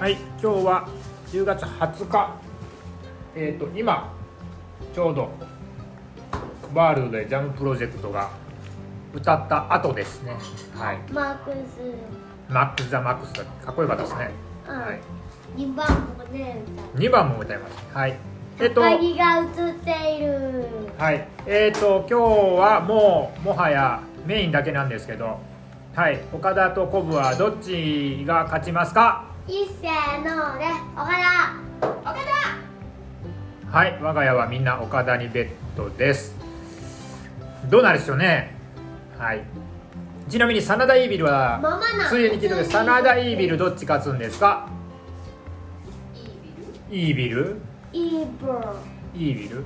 はい、今日は10月20日。えっ、と今ちょうどワールドでジャムプロジェクトが歌った後ですね。はい、マークス、マックスザマックスだかっこよかったですね。うんはい、2番もね2番も歌います。はい。えっ、歌とう鍵が映っているはい、えっ、と今日はもうもはやメインだけなんですけど、はい、岡田とコブはどっちが勝ちますか？一せーので岡田岡田はい、我が家はみんな岡田にベッドです。どうなるでしょうね。はい。ちなみに真田イービルはママなついに聞いてください真田イービルどっち勝つんですか？イービル？イーブルイービル？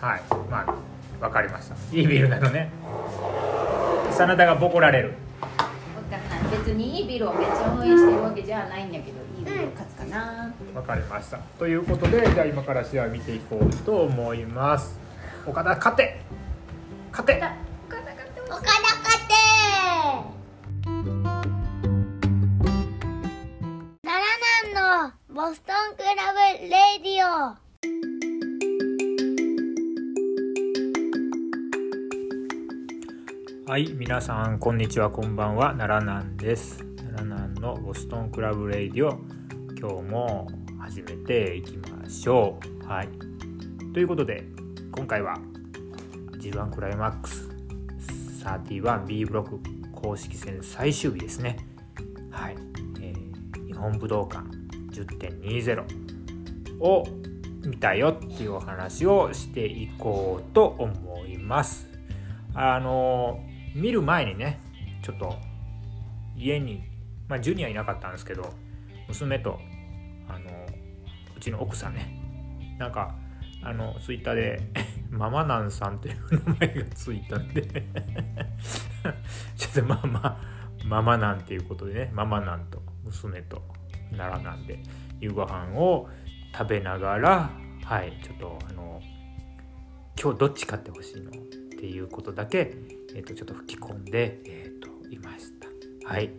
はい、まあわかりました。イービルなのね。真田がボコられる。別にいいビルをめっちゃ応援してるわけじゃないんだけどいいビル勝つかなわかりました。ということでじゃあ今から試合見ていこうと思います。岡田勝て。勝て。岡田勝て奈良南のボストンクラブレディオはい、皆さんこんにちは、こんばんは、奈良南です。奈良南のボストンクラブレイディオ、今日も始めていきましょう。はい。ということで、今回は G1 クライマックス 31B ブロック公式戦最終日ですね。はい。えー日本武道館10.20を見たよっていうお話をしていこうと思います。あの見る前にねちょっと家にまあジュニアいなかったんですけど娘とあのうちの奥さんねなんかあのツイッターで ママナンさんという名前がついたんで ちょっとまあまあママナンっていうことでねママナンと娘と奈良なんで夕ご飯を食べながらはいちょっとあの今日どっち勝ってほしいのっていうことだけ、えー、とちょっと吹き込んで、えー、といました。はい。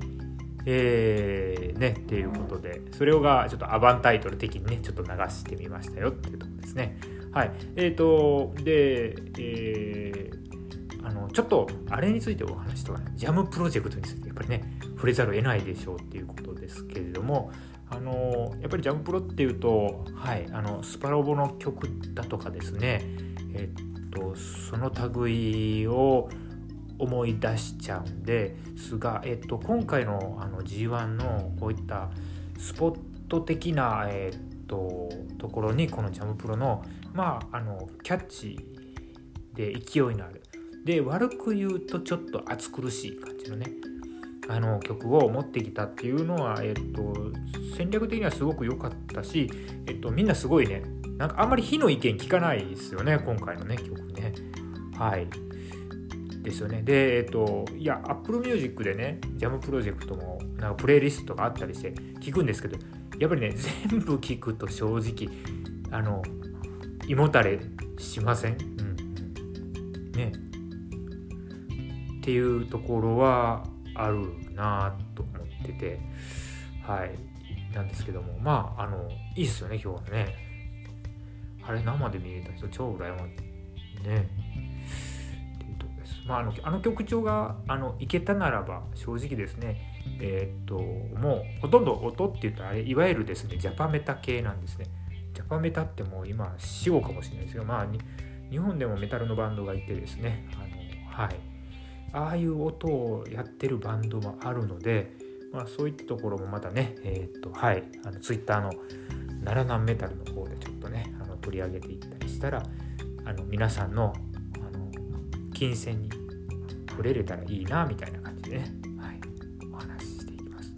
えー、ね、っていうことで、それをがちょっとアバンタイトル的にね、ちょっと流してみましたよっていうところですね。はい。えっ、と、で、えー、あの、ちょっとあれについてお話とかね、ジャムプロジェクトについてやっぱりね、触れざるを得ないでしょうっていうことですけれども、あのやっぱりジャムプロっていうと、はい、あのスパロボの曲だとかですね、えっとその類を思い出しちゃうんですが、えっと、今回のあの G1 のこういったスポット的な、えっと、ところにこのジャムプロの,、まあ、あのキャッチで勢いのある。で悪く言うとちょっと暑苦しい感じのねあの曲を持ってきたっていうのは、えっと、戦略的にはすごく良かったし、えっと、みんなすごいねなんかあんまり火の意見聞かないですよね今回のね曲ね。はい。ですよね。でえっといや Apple Music でねジャムプロジェクトもなんかプレイリストがあったりして聞くんですけどやっぱりね 全部聞くと正直あの胃もたれしません、うん、ね。っていうところはあるなと思っててはい。なんですけどもまああのいいっすよね今日はね。あれ生で見れた人超羨ましい。ねまああのあの曲調があのいけたならば正直ですねえーっともうほとんど音って言ったらあれいわゆるですねジャパメタ系なんですね。ジャパメタってもう今死後かもしれないですけどまあ日本でもメタルのバンドがいてですねあのはい。ああいう音をやってるバンドもあるので、まあ、そういったところもまたね、えーっとはい、あのツイッターの奈良南メタルの方でちょっとねあの取り上げていったりしたらあの皆さんの金銭に触れれたらいいなみたいな感じでね、はい、お話ししていきます。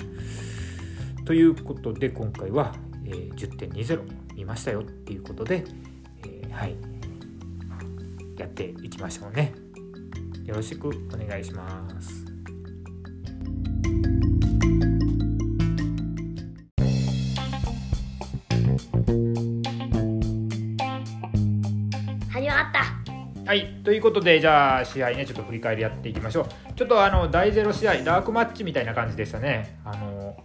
ということで今回は、えー10.20見ましたよっていうことで、えーはいやっていきましょうね。よろしくお願いします。ということで、じゃあ、試合ね、ちょっと振り返りやっていきましょう。ちょっとあの、第0試合、ダークマッチみたいな感じでしたね。あの、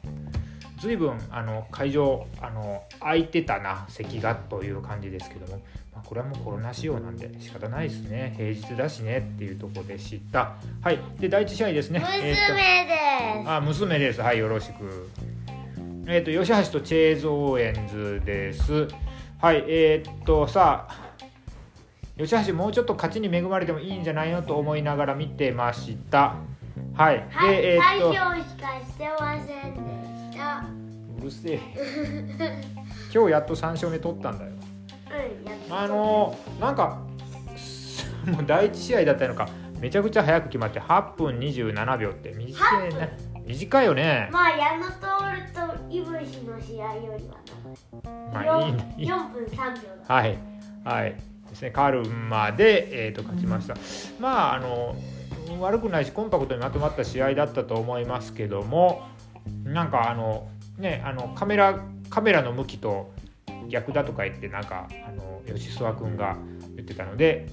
随分あの会場あの空いてたな席がという感じですけども、まあ、これはもうコロナ仕様なんで仕方ないですね。平日だしねっていうところでした。はい。で第一試合ですね。娘えーとですあ娘です。はいよろしく。えっ、と吉橋とチェーゾーエンズです。はいえっ、とさあ吉橋もうちょっと勝ちに恵まれてもいいんじゃないのと思いながら見てました。はい。はい、でえっ、最と初しかしてませんでした。うるせえ。今日やっと3勝目取ったんだよ。うんあのなんかもう第一試合だったのか。めちゃくちゃ早く決まって8分27秒って。短いね。短いよね。まあ矢野徹とイブシの試合よりはまあ長いいいね。いい4分3秒だ。はい。はいですねカルマで、えー、と勝ちましたまああの悪くないしコンパクトにまとまった試合だったと思いますけどもなんかあのねあのカメラカメラの向きと逆だとか言ってなんかあの吉諏訪君が言ってたので、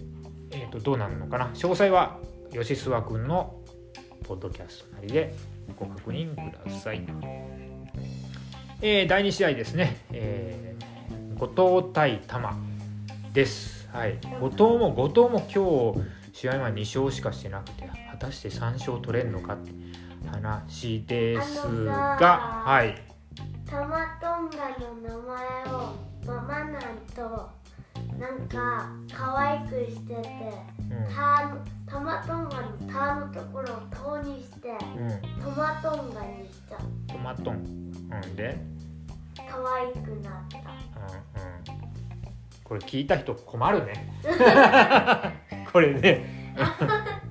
えー、とどうなるのかな詳細は吉諏訪君のポッドキャストなりでご確認ください。えー第2試合ですね、えー後藤対玉です。はい、後藤も後藤も今日試合は2勝しかしてなくて果たして3勝取れるのかって話ですがはい。タマトンガの名前をママなんとなんか可愛くしててうん。タタマトンガの「タ」のところを「ト」にしてうん。トマトンガにしちゃうトマトン。うん。で？可愛くなった。うんうんこれ聞いた人困るね。これね。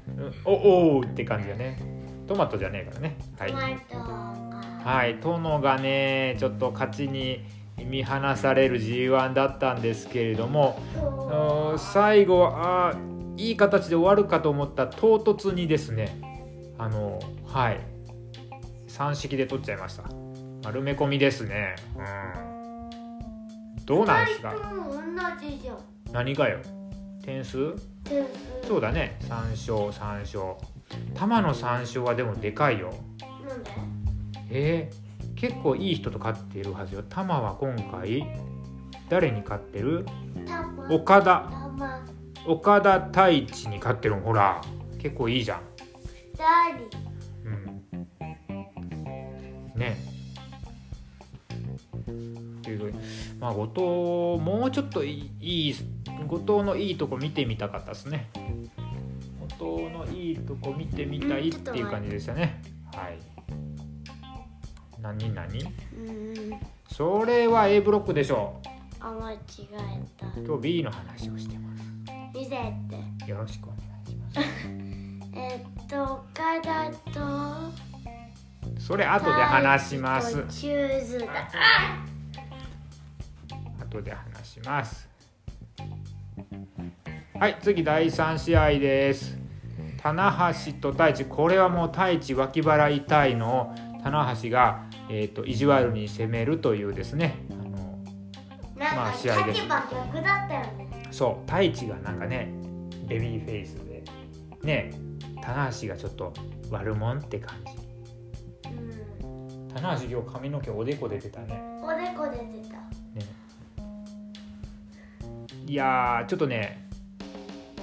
う んおおーって感じだね。トマトじゃねえからね。はい。トマトが。はい、殿がねちょっと勝ちに見放される G1 だったんですけれども最後あーいい形で終わるかと思ったら唐突にですねあのはい。三式で取っちゃいました。丸め込みですね、うん、どうなんですか？二人とも同じじゃん。何がよ？点数？点数。そうだね。3勝3勝。玉の3勝はでもでかいよ。なんで？えー、結構いい人と勝っているはずよ。タマは今回誰に勝ってる？岡田。岡田太一に勝ってるの。ほら。結構いいじゃん。うんまあ後藤もうちょっといい後藤のいいとこ見てみたかったですね。後藤のいいとこ見てみたいっていう感じでしたね。はい。何何？うん。それは A ブロックでしょあ間違えた。う今日 B の話をしてま見せて。すよろしくお願いします。えっと岡田とそれ後で話します。チューズだ後で話します。はい次第3試合です。棚橋と太一これはもう太一脇腹痛いの。を棚橋が、えー、と意地悪に攻めるというですね。あのまあ試合で。すね。そう太一がなんかねベビーフェイスでね棚橋がちょっと悪者って感じ。うん。棚橋今日髪の毛おでこ出てたね。おでこ出てた。ねいやーちょっとね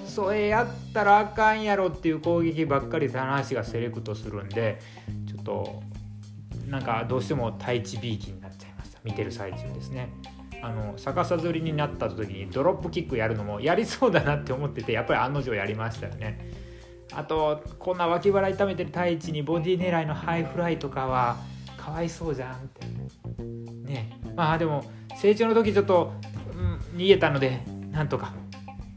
それやったらあかんやろっていう攻撃ばっかり棚橋がセレクトするんでちょっとなんかどうしても太一ビーキになっちゃいました。見てる最中ですね。あの逆さずりになった時にドロップキックやるのもやりそうだなって思っててやっぱり案の定やりましたよね。あとこんな脇腹痛めてる太一にボディ狙いのハイフライとかはかわいそうじゃんって。ね。まあでも成長の時ちょっと、うん、逃げたのでなんとか。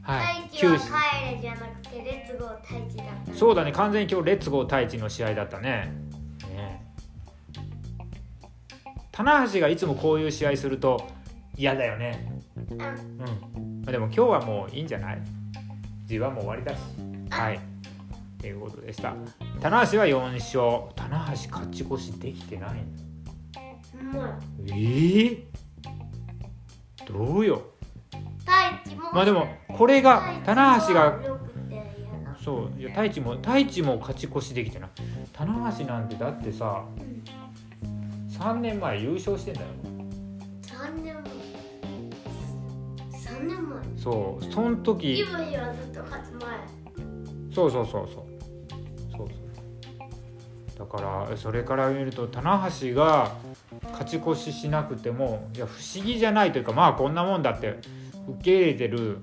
はい。太一は九死帰れじゃなくてレッツゴー太一だった。そうだね。完全に今日レッツゴー太一の試合だったね。ね。棚橋がいつもこういう試合すると嫌だよね。うん。うん。まあでも今日はもういいんじゃない？G1 も終わりだし。はい。ということでした。棚橋は4勝。棚橋勝ち越しできてないん。だもうえー、どうよ？太一も。まあでもこれが棚橋がそういや太一も太一も勝ち越しできてな。い棚橋なんてだってさ3年前優勝してんだよ。3年前。3年前。そうその時。イブずっと勝つ前。そうそうそうそう。そうそう。だからそれから見ると棚橋が勝ち越ししなくてもいや不思議じゃないというかまあこんなもんだって受け入れてる。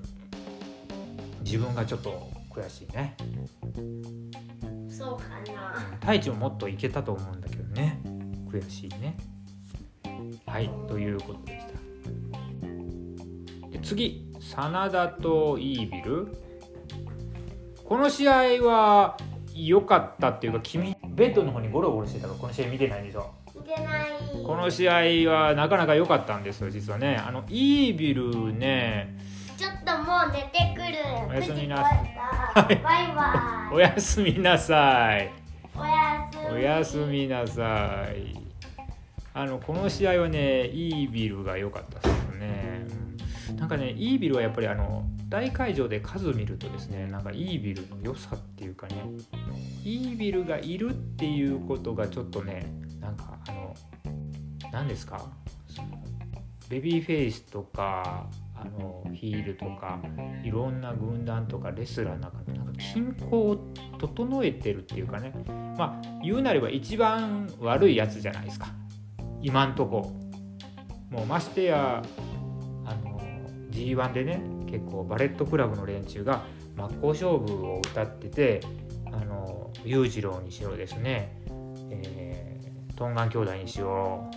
自分がちょっと悔しいね。そうかな。太一ももっといけたと思うんだけどね。悔しいね。はいということでした。で次真田とイービル。この試合は良かったっていうか君ベッドの方にゴロゴロしてたからこの試合見てないんですよ見てないこの試合はなかなか良かったんですよ実はね。あのイービルね。ちょっともう寝てくる。おやすみなさい。バイバイ。おやすみなさい。おやすみ。おやすみなさい。あのこの試合はねイービルが良かったですね、うんなんかねイービルはやっぱりあの大会場で数見るとですねなんかイービルの良さっていうかねイービルがいるっていうことがちょっとねなんかあの何ですか？ベビーフェイスとかあのヒールとかいろんな軍団とかレスラーの中でなんか均衡を整えてるっていうかね。まあ言うなれば一番悪いやつじゃないですか。今んとこ。もうましてやあの G1 でね結構バレットクラブの連中が真っ向勝負を歌っててあの裕次郎にしろですね、えー、トンガン兄弟にしろ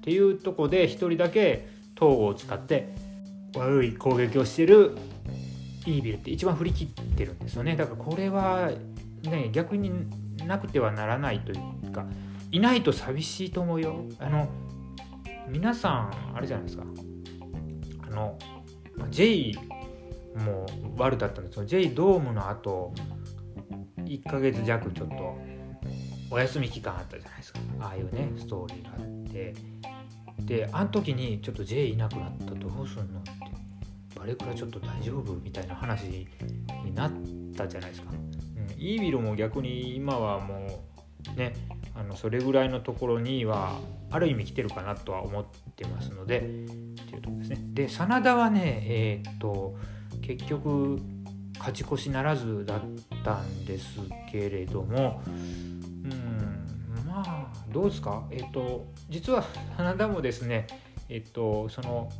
っていうとこで一人だけ東郷を使って悪い攻撃をしてるイービルって一番振り切ってるんですよね。だからこれはね逆になくてはならないというかいないと寂しいと思うよ。あの皆さんあれじゃないですか。あの J も悪だったんですけど J ドームの後1ヶ月弱ちょっとお休み期間あったじゃないですか。ああいうねストーリーがあって。であの時にちょっと J いなくなった。どうすんのって。バレクラちょっと大丈夫みたいな話になったじゃないですか、うん、イービルも逆に今はもうねあのそれぐらいのところにはある意味来てるかなとは思ってますのでっていうとこですね。で真田はねえーっと結局勝ち越しならずだったんですけれどもどうですか？えっと実は 真田もですねえっとその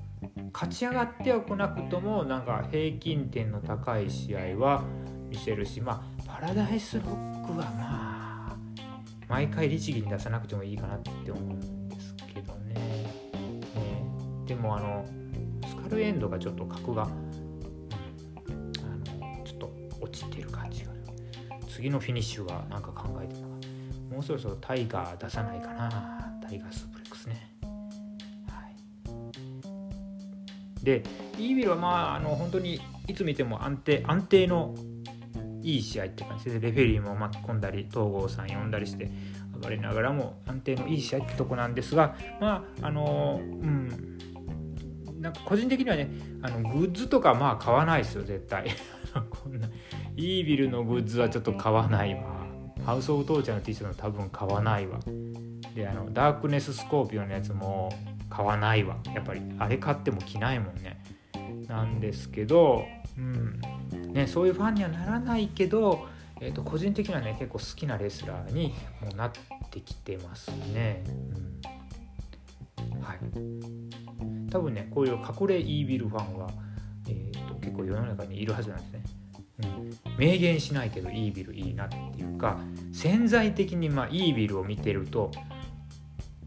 勝ち上がってはこなくともなんか平均点の高い試合は見せるしまあパラダイスロックはまあ毎回律儀に出さなくてもいいかなって思うんですけどね。ねでもあのスカルエンドがちょっと格が、うん、あのちょっと落ちてる感じがある次のフィニッシュがなんか考えてた。からもうそろそろタイガー出さないかな。タイガースープレックスね。はい。でイービルはまああの本当にいつ見ても安定安定のいい試合って感じでレフェリーも巻き込んだり東郷さん呼んだりして暴れながらも安定のいい試合ってとこなんですがまああのうん。なんか個人的にはねあのグッズとかまあ買わないですよ絶対。こんなイービルのグッズはちょっと買わない。わハウス・オブ・トーチャーの T シャツも多分買わないわ。であのダークネス・スコーピオンのやつも買わないわ。やっぱりあれ買っても着ないもんね。なんですけどうん。ね、そういうファンにはならないけど、えー、と個人的にはね結構好きなレスラーにもなってきてますね。うん、はい。多分ねこういう隠れイービルファンは、えーと、結構世の中にいるはずなんですね。明言しないけどイービルいいなっていうか潜在的にまあイービルを見てると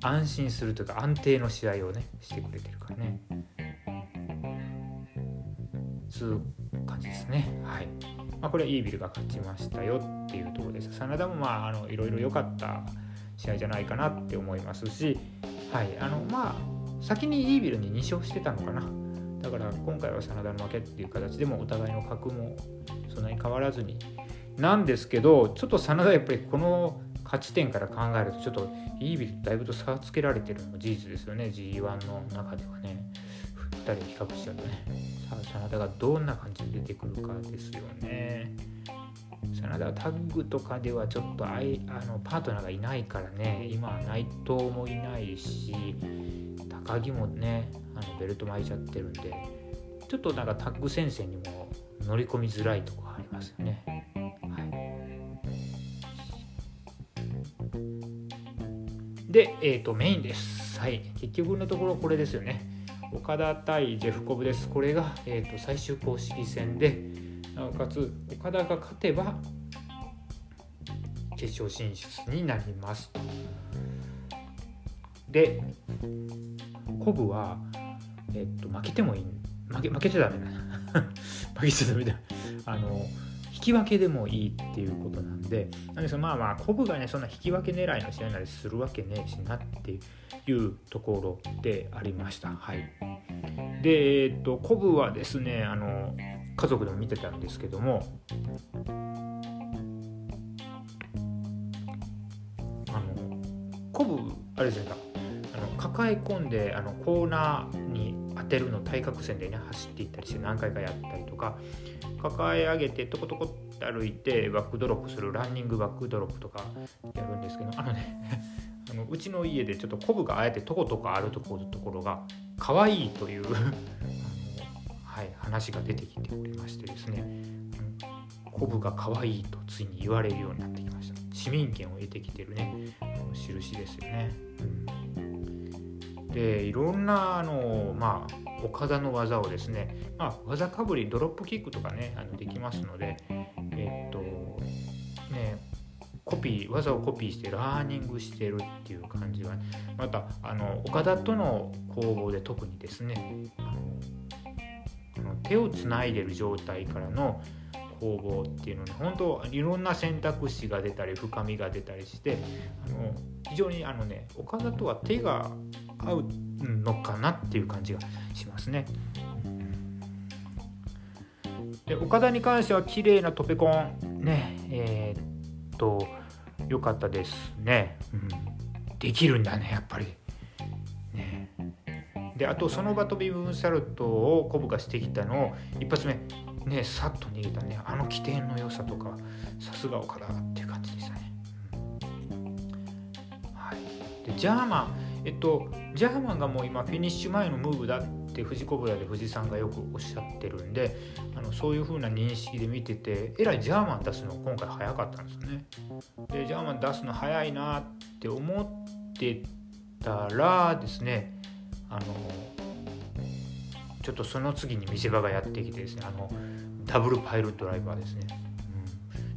安心するというか安定の試合をねしてくれてるからね。つう感じですね。はい。まあ、これはイービルが勝ちましたよっていうところです。真田もまああのいろいろ良かった試合じゃないかなって思いますし、はい。あのまあ先にイービルに2勝してたのかな。だから今回は真田の負けっていう形でもお互いの格もそんなに変わらずに。なんですけどちょっと真田やっぱりこの勝ち点から考えるとちょっとイービルだいぶと差をつけられてるのも事実ですよね。G1 の中ではね。2人比較しちゃうとね。さあ真田がどんな感じで出てくるかですよね。真田はタッグとかではちょっとあいあのパートナーがいないからね。今は内藤もいないし高木もねあのベルト巻いちゃってるんで。ちょっとなんかタッグ戦線にも乗り込みづらいところありますよね。はい、で、えーと、メインです。はい、結局のところこれですよね。岡田対ジェフコブです。これが、えーと、最終公式戦でなおかつ岡田が勝てば決勝進出になりますと。でコブは、えっと、負けてもいい負け負けちゃダメだ負けちゃダメだあの引き分けでもいいっていうことなんでなんですまあまあコブがねそんな引き分け狙いの試合なりするわけねえしなっていうところでありました。はい。でえっとコブはですねあの家族でも見てたんですけどもあのコブあれじゃないか。あの抱え込んであのコーナーに当てるの対角線でね走っていったりして何回かやったりとか抱え上げてトコトコって歩いてバックドロップするランニングバックドロップとかやるんですけどあのね あのうちの家でちょっとコブがあえてトコトコあるところところが可愛いという はい、話が出てきておりましてですねコブが可愛いとついに言われるようになってきました。市民権を得てきてるね印ですよね、うん、でいろんなあのまあ岡田の技をですね、まあ、技かぶりドロップキックとかねあのできますのでえっとねコピー技をコピーしてラーニングしてるっていう感じは、ね、またあの岡田との攻防で特にですねあの手をつないでる状態からの攻防っていうのに本当いろんな選択肢が出たり深みが出たりしてあの非常にあのね岡田とは手が合うのかなっていう感じがしますね。で岡田に関しては綺麗なトペコンね。えー、っと良かったですね、うん、できるんだねやっぱり。ね。であとその場飛びムーンサルトをコブがしてきたのを一発目ねさっと逃げたね。あの起点の良さとかさすが岡田っていう感じでしたね、はい、でジャーマン。えっとジャーマンがもう今フィニッシュ前のムーブだって富士コブラで富士さんがよくおっしゃってるんであのそういう風な認識で見ててえらいジャーマン出すの今回早かったんですよね。でジャーマン出すの早いなって思ってたらですねあのちょっとその次に見せ場がやってきてですねあのダブルパイルドライバーですね、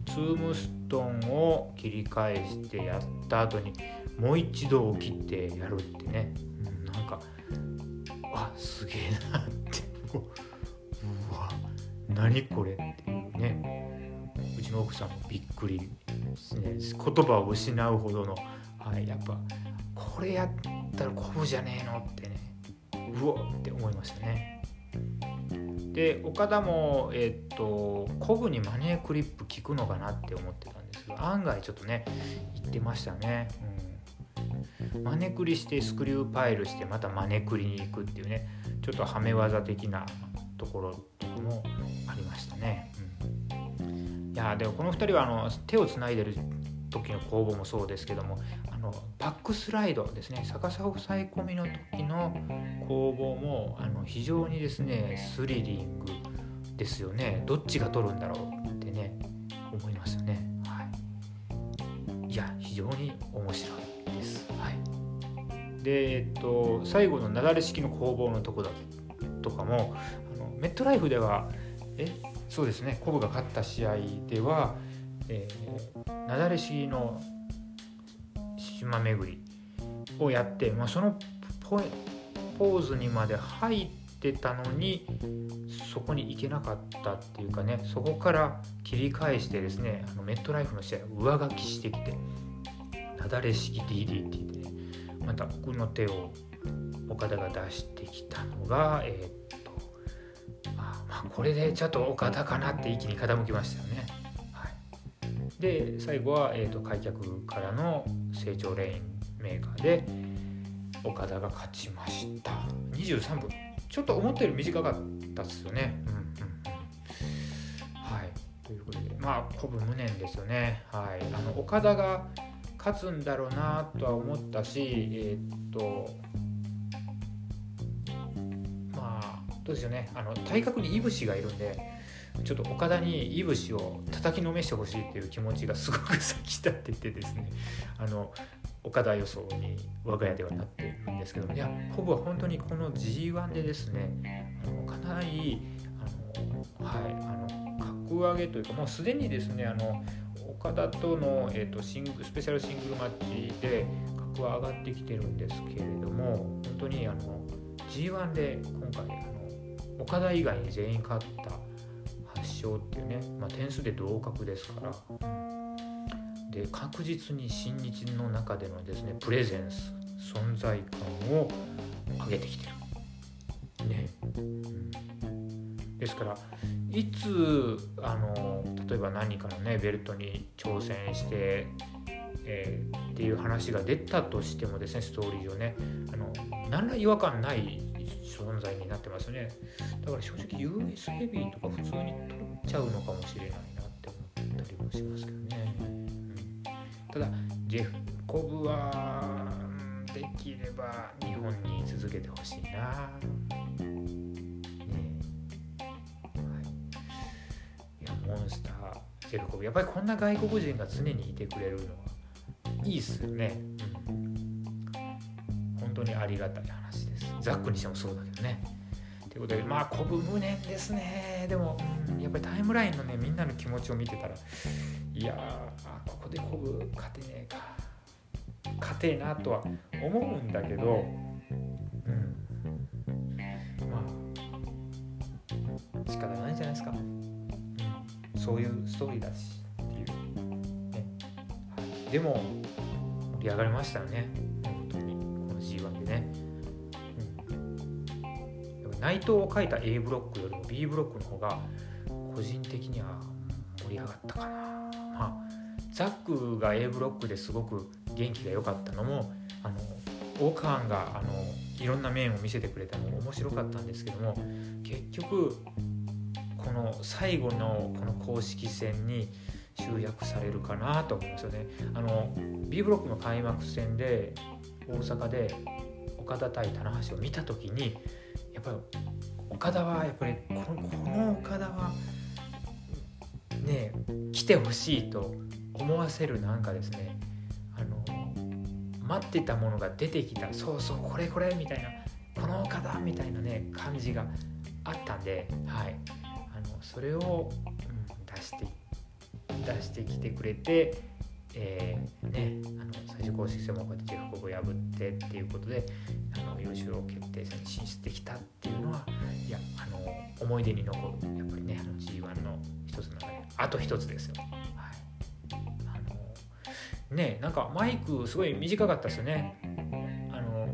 うん、ツームストンを切り返してやった後にもう一度切ってやるってね、うん、なんかあすげえなって。うわ何これっていうね。うちの奥さんもびっくりですね。言葉を失うほどの、はい、やっぱこれやったらこぶじゃねえのってね。うおって思いましたね。で岡田も、えー、っとコブにマネークリップ効くのかなって思ってたんですが案外ちょっとね言ってましたね。うん、マネクリしてスクリューパイルしてまたマネクリに行くっていうねちょっとはめ技的なところとかもありましたね。うん、いやでもこの2人はあの手をつないでる時の攻防もそうですけどもあのバックスライドですね。逆さ押さえ込みの時の攻防もあの非常にですねスリリングですよね。どっちが取るんだろう。でえっと最後の雪崩式の攻防のとこだとかもあのメットライフではえそうですねコブが勝った試合では、えー、雪崩式の島巡りをやって、まあ、そのポーズにまで入ってたのにそこに行けなかったっていうかねそこから切り返してですねあのメットライフの試合上書きしてきてなだれ式 DDT また奥の手を岡田が出してきたのがえー、っとあまあこれでちょっと岡田かなって一気に傾きましたよね。はい。で最後は、えーと、開脚からの成長レインメーカーで岡田が勝ちました。23分。ちょっと思ったより短かったですよね、うんうんはい、ということでまあ鼓舞無念ですよね。はい。あの岡田が勝つんだろうなとは思ったしえー、っとまあどうですよね。あの体格にいぶしがいるんでちょっと岡田にいぶしを叩きのめしてほしいっていう気持ちがすごく先立っててですね。あの岡田予想に我が家ではなっているんですけども。いやほぼ本当にこの G1 でですねあのかなりあのはいあの格上げというかもうすでにですねあの岡田との、えーと、シングスペシャルシングルマッチで格は上がってきてるんですけれども本当にあの G1 で今回あの岡田以外に全員勝った8勝っていうね、まあ、点数で同格ですからで確実に新日の中でのですねプレゼンス存在感を上げてきてる。ね、うん、ですからいつあの例えば何かのねベルトに挑戦して、えー、っていう話が出たとしてもですねストーリー上ねあの何ら違和感ない存在になってますね。だから正直 US ヘビーとか普通に取っちゃうのかもしれないなって思ったりもしますけどね、うん、ただジェフコブはできれば日本に続けてほしいな。ンスタージェルコブ。やっぱりこんな外国人が常にいてくれるのはいいっすよね、うん、本当にありがたい話です。ザックにしてもそうだけどね。ということでまあコブ無念ですね。でも、うん、やっぱりタイムラインのねみんなの気持ちを見てたらいやーここでコブ勝てねえか。勝てえなとは思うんだけどうん。まあ仕方ないんじゃないですか。そういうストーリーだしっていうね、はい、でも盛り上がりましたよね。本当に。この G1 でね、うん、内藤を書いた A ブロックよりも B ブロックの方が個人的には盛り上がったかな。まあザックが A ブロックですごく元気が良かったのもあのオーカーンがあのいろんな面を見せてくれたのも面白かったんですけども結局この最後のこの公式戦に集約されるかなと思いますよね。あの B ブロックの開幕戦で大阪で岡田対棚橋を見た時にやっぱり岡田はやっぱりこのこの岡田はね来てほしいと思わせるなんかですね。あの待ってたものが出てきた。そうそうこれこれみたいな。この岡田みたいなね感じがあったんではい。それを、うん、出して出してきてくれて、えー、ね、あの最終公式戦もこうやってジェフコブを破ってっていうことであの優勝決定戦に進出できたっていうのはいやあの思い出に残るやっぱりねあの G1 の一つの中であと一つですよ。はいあのねなんかマイクすごい短かったですよね。あの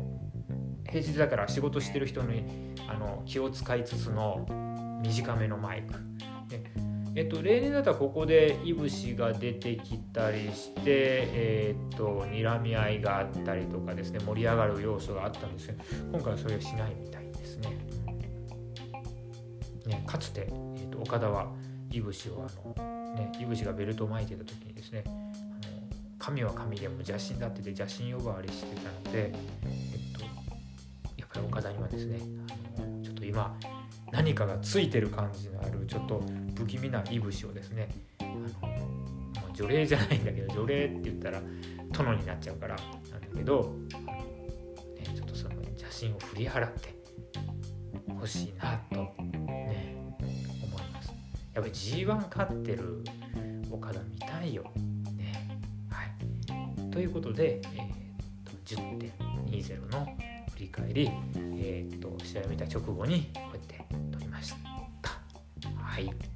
平日だから仕事してる人にあの気を使いつつの短めのマイク。でえっと、例年だったらここでいぶしが出てきたりして、えー、っと睨み合いがあったりとかですね盛り上がる要素があったんですけど今回はそれはしないみたいですね。ねかつて、え、っと岡田はいぶしをあの、ね、いぶしがベルトを巻いてた時にですねあの神は神でも邪神だってて邪神呼ばわりしてたので、えっと、やっぱり岡田にはですねあのちょっと今何かがついてる感じのあるちょっと不気味ないぶしをですねあの、まあ、除霊じゃないんだけど除霊って言ったら殿になっちゃうからなんだけど、ね、ちょっとその邪神を振り払ってほしいなとね思います。やっぱり G1 勝ってる岡田見たいよ。ねはい。ということで、えー、と10.20の振り返り、えーと試合を見た直後にこうやっては